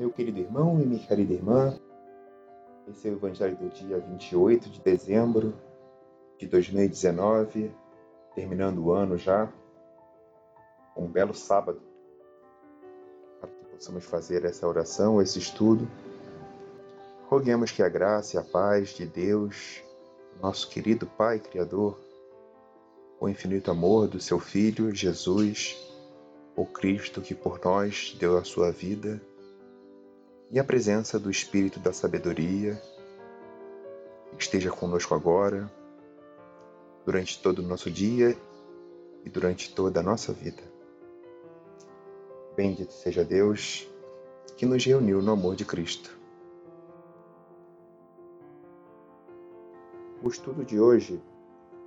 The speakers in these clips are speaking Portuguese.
Meu querido irmão e minha querida irmã, esse é o Evangelho do dia 28 de dezembro de 2019, terminando o ano já. Um belo sábado para que possamos fazer essa oração, esse estudo. Roguemos que a graça e a paz de Deus, nosso querido Pai Criador, o infinito amor do seu Filho Jesus, o Cristo que por nós deu a sua vida, e a presença do Espírito da Sabedoria esteja conosco agora, durante todo o nosso dia e durante toda a nossa vida. Bendito seja Deus que nos reuniu no amor de Cristo. O estudo de hoje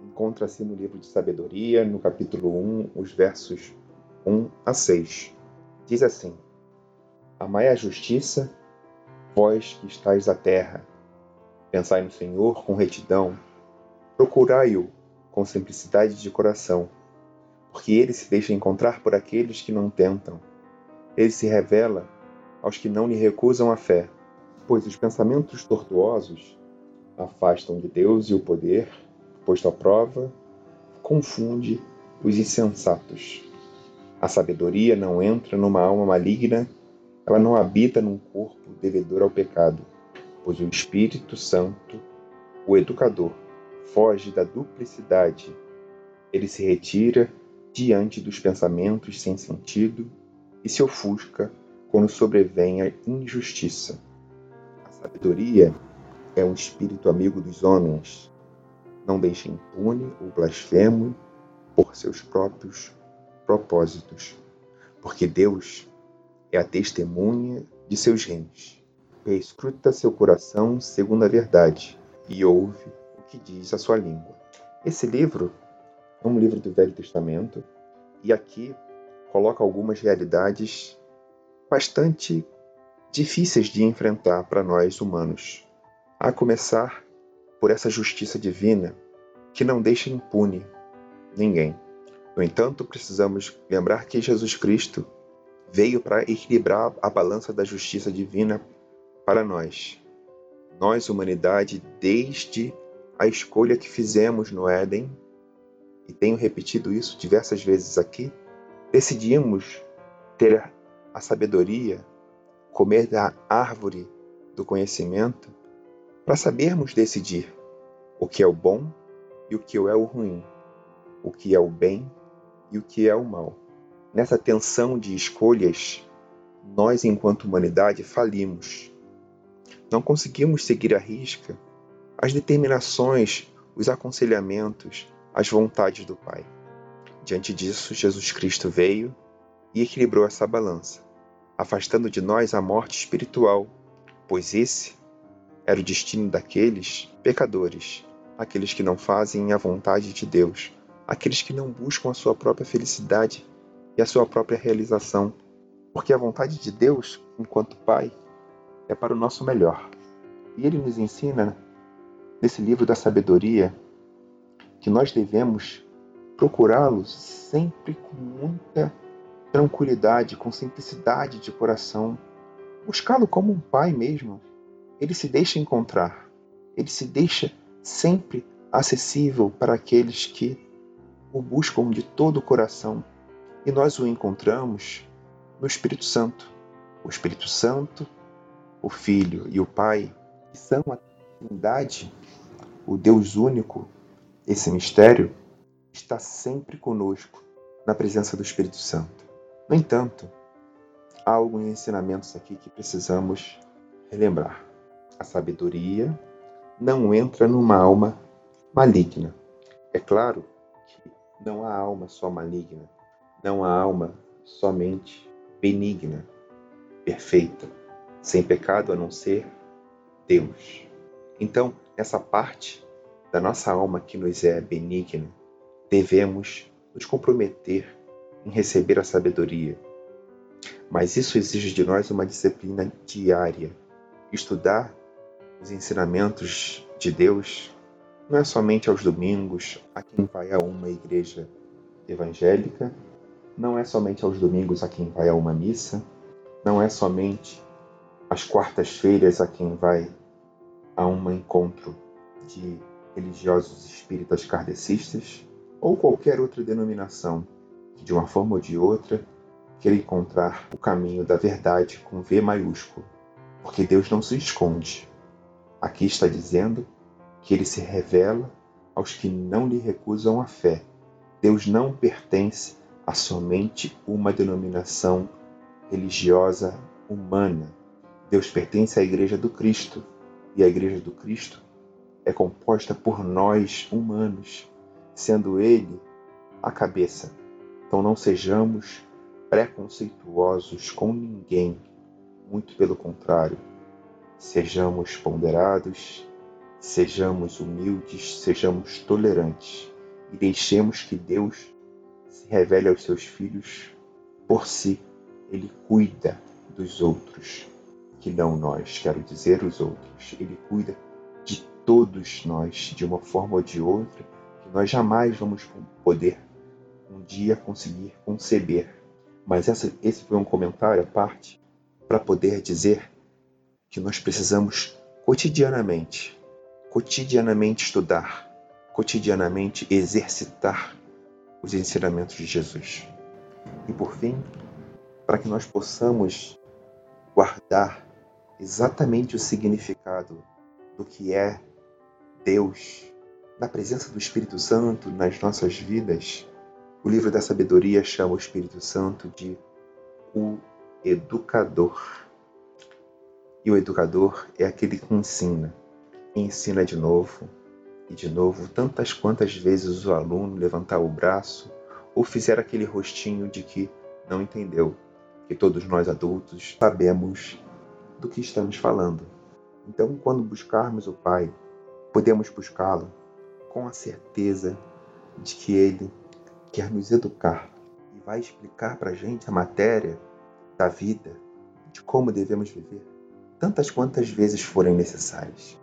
encontra-se no livro de Sabedoria, no capítulo 1, os versos 1 a 6. Diz assim: Amai a justiça, vós que estáis à terra. Pensai no Senhor com retidão. Procurai-o com simplicidade de coração, porque ele se deixa encontrar por aqueles que não tentam. Ele se revela aos que não lhe recusam a fé, pois os pensamentos tortuosos afastam de Deus e o poder, posto à prova, confunde os insensatos. A sabedoria não entra numa alma maligna ela não habita num corpo devedor ao pecado, pois o Espírito Santo, o educador, foge da duplicidade. Ele se retira diante dos pensamentos sem sentido e se ofusca quando sobrevém a injustiça. A sabedoria é um espírito amigo dos homens. Não deixa impune o blasfemo por seus próprios propósitos, porque Deus é a testemunha de seus rins. Escruta seu coração segundo a verdade e ouve o que diz a sua língua. Esse livro é um livro do Velho Testamento e aqui coloca algumas realidades bastante difíceis de enfrentar para nós humanos. A começar por essa justiça divina que não deixa impune ninguém. No entanto, precisamos lembrar que Jesus Cristo veio para equilibrar a balança da justiça divina para nós. Nós, humanidade, desde a escolha que fizemos no Éden, e tenho repetido isso diversas vezes aqui, decidimos ter a sabedoria, comer da árvore do conhecimento, para sabermos decidir o que é o bom e o que é o ruim, o que é o bem e o que é o mal. Nessa tensão de escolhas, nós, enquanto humanidade, falimos. Não conseguimos seguir à risca as determinações, os aconselhamentos, as vontades do Pai. Diante disso, Jesus Cristo veio e equilibrou essa balança, afastando de nós a morte espiritual, pois esse era o destino daqueles pecadores, aqueles que não fazem a vontade de Deus, aqueles que não buscam a sua própria felicidade e a sua própria realização, porque a vontade de Deus, enquanto Pai, é para o nosso melhor. E ele nos ensina, nesse livro da sabedoria, que nós devemos procurá-lo sempre com muita tranquilidade, com simplicidade de coração, buscá-lo como um pai mesmo. Ele se deixa encontrar, ele se deixa sempre acessível para aqueles que o buscam de todo o coração e nós o encontramos no Espírito Santo. O Espírito Santo, o Filho e o Pai, que são a Trindade, o Deus único, esse mistério, está sempre conosco na presença do Espírito Santo. No entanto, há alguns ensinamentos aqui que precisamos relembrar. A sabedoria não entra numa alma maligna. É claro que não há alma só maligna, não há alma somente benigna, perfeita, sem pecado a não ser Deus. Então, essa parte da nossa alma que nos é benigna, devemos nos comprometer em receber a sabedoria. Mas isso exige de nós uma disciplina diária. Estudar os ensinamentos de Deus não é somente aos domingos, a quem vai a uma igreja evangélica, não é somente aos domingos a quem vai a uma missa, não é somente às quartas-feiras a quem vai a um encontro de religiosos espíritas kardecistas ou qualquer outra denominação que, de uma forma ou de outra, queira encontrar o caminho da verdade com V maiúsculo, porque Deus não se esconde. Aqui está dizendo que ele se revela aos que não lhe recusam a fé. Deus não pertence a somente uma denominação religiosa humana. Deus pertence à Igreja do Cristo, e a Igreja do Cristo é composta por nós humanos, sendo Ele a cabeça. Então não sejamos preconceituosos com ninguém, muito pelo contrário, sejamos ponderados, sejamos humildes, sejamos tolerantes e deixemos que Deus se revele aos seus filhos por si. Ele cuida dos outros, que não nós, quero dizer os outros. Ele cuida de todos nós, de uma forma ou de outra, que nós jamais vamos poder um dia conseguir conceber. Mas essa, esse foi um comentário à parte para poder dizer que nós precisamos cotidianamente, cotidianamente estudar, cotidianamente exercitar os ensinamentos de Jesus. E por fim, para que nós possamos guardar exatamente o significado do que é Deus, na presença do Espírito Santo nas nossas vidas, o livro da sabedoria chama o Espírito Santo de o educador. E o educador é aquele que ensina, e ensina de novo, e de novo, tantas quantas vezes o aluno levantar o braço ou fizer aquele rostinho de que não entendeu, que todos nós adultos sabemos do que estamos falando. Então, quando buscarmos o Pai, podemos buscá-lo com a certeza de que Ele quer nos educar e vai explicar para a gente a matéria da vida, de como devemos viver, tantas quantas vezes forem necessárias.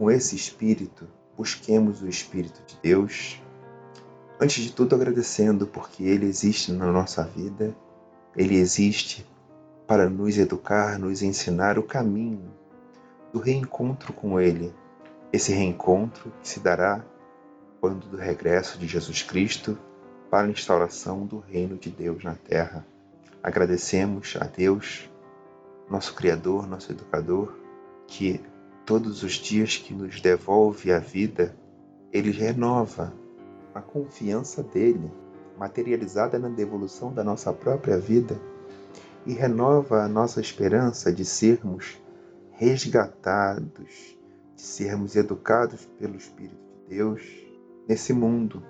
Com esse espírito, busquemos o Espírito de Deus, antes de tudo agradecendo porque Ele existe na nossa vida, Ele existe para nos educar, nos ensinar o caminho do reencontro com Ele. Esse reencontro que se dará quando do regresso de Jesus Cristo para a instauração do reino de Deus na terra. Agradecemos a Deus, nosso Criador, nosso Educador, que todos os dias que nos devolve a vida, ele renova a confiança dele, materializada na devolução da nossa própria vida, e renova a nossa esperança de sermos resgatados, de sermos educados pelo Espírito de Deus nesse mundo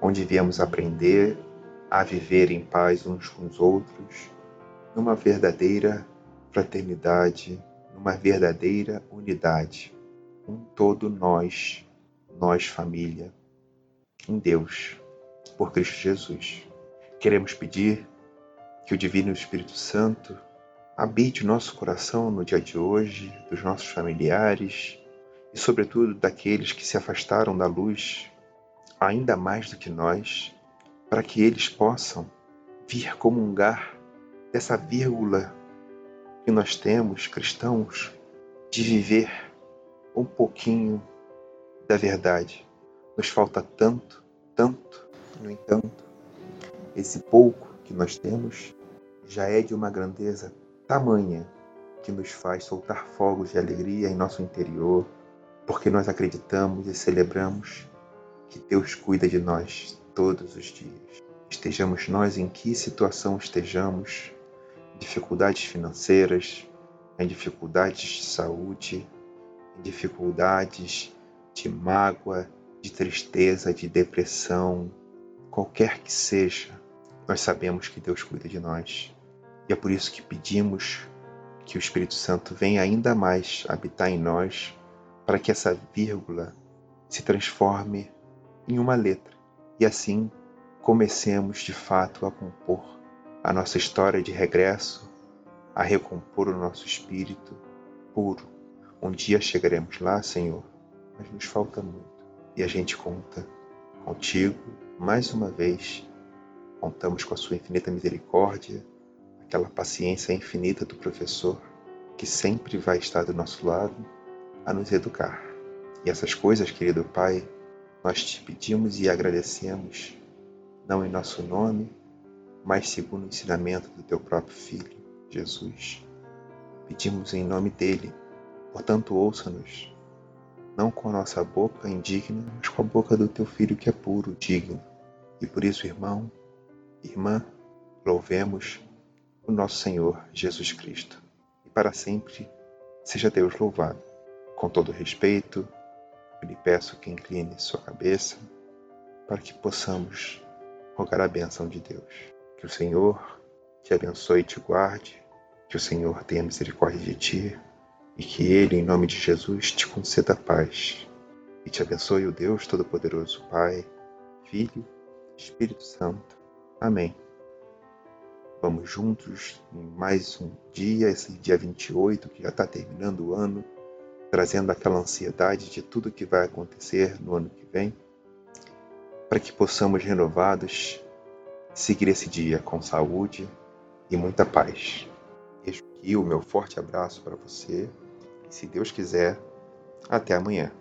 onde viemos aprender a viver em paz uns com os outros, numa verdadeira fraternidade numa verdadeira unidade, um todo nós, nós família, em Deus, por Cristo Jesus. Queremos pedir que o Divino Espírito Santo habite o nosso coração no dia de hoje, dos nossos familiares e, sobretudo, daqueles que se afastaram da luz ainda mais do que nós, para que eles possam vir comungar dessa vírgula que nós temos, cristãos, de viver um pouquinho da verdade. Nos falta tanto, tanto, no entanto, esse pouco que nós temos já é de uma grandeza tamanha que nos faz soltar fogos de alegria em nosso interior, porque nós acreditamos e celebramos que Deus cuida de nós todos os dias. Estejamos nós em que situação estejamos, dificuldades financeiras, em dificuldades de saúde, em dificuldades de mágoa, de tristeza, de depressão, qualquer que seja, nós sabemos que Deus cuida de nós. E é por isso que pedimos que o Espírito Santo venha ainda mais habitar em nós, para que essa vírgula se transforme em uma letra e assim comecemos de fato a compor a nossa história de regresso, a recompor o nosso espírito puro. Um dia chegaremos lá, Senhor, mas nos falta muito. E a gente conta contigo mais uma vez. Contamos com a sua infinita misericórdia, aquela paciência infinita do professor que sempre vai estar do nosso lado a nos educar. E essas coisas, querido Pai, nós te pedimos e agradecemos, não em nosso nome, mas segundo o ensinamento do teu próprio Filho, Jesus. Pedimos em nome dele, portanto, ouça-nos, não com a nossa boca indigna, mas com a boca do teu Filho que é puro, digno. E por isso, irmão, irmã, louvemos o nosso Senhor Jesus Cristo para sempre seja Deus louvado. Com todo respeito, eu lhe peço que incline sua cabeça para que possamos rogar a bênção de Deus. Que o Senhor te abençoe e te guarde, que o Senhor tenha misericórdia de ti e que Ele, em nome de Jesus, te conceda paz. E te abençoe o Deus Todo-Poderoso, Pai, Filho Espírito Santo. Amém. Vamos juntos em mais um dia, esse dia 28, que já está terminando o ano, trazendo aquela ansiedade de tudo que vai acontecer no ano que vem, para que possamos renovados seguir esse dia com saúde e muita paz. Deixo aqui o meu forte abraço para você e, se Deus quiser, até amanhã.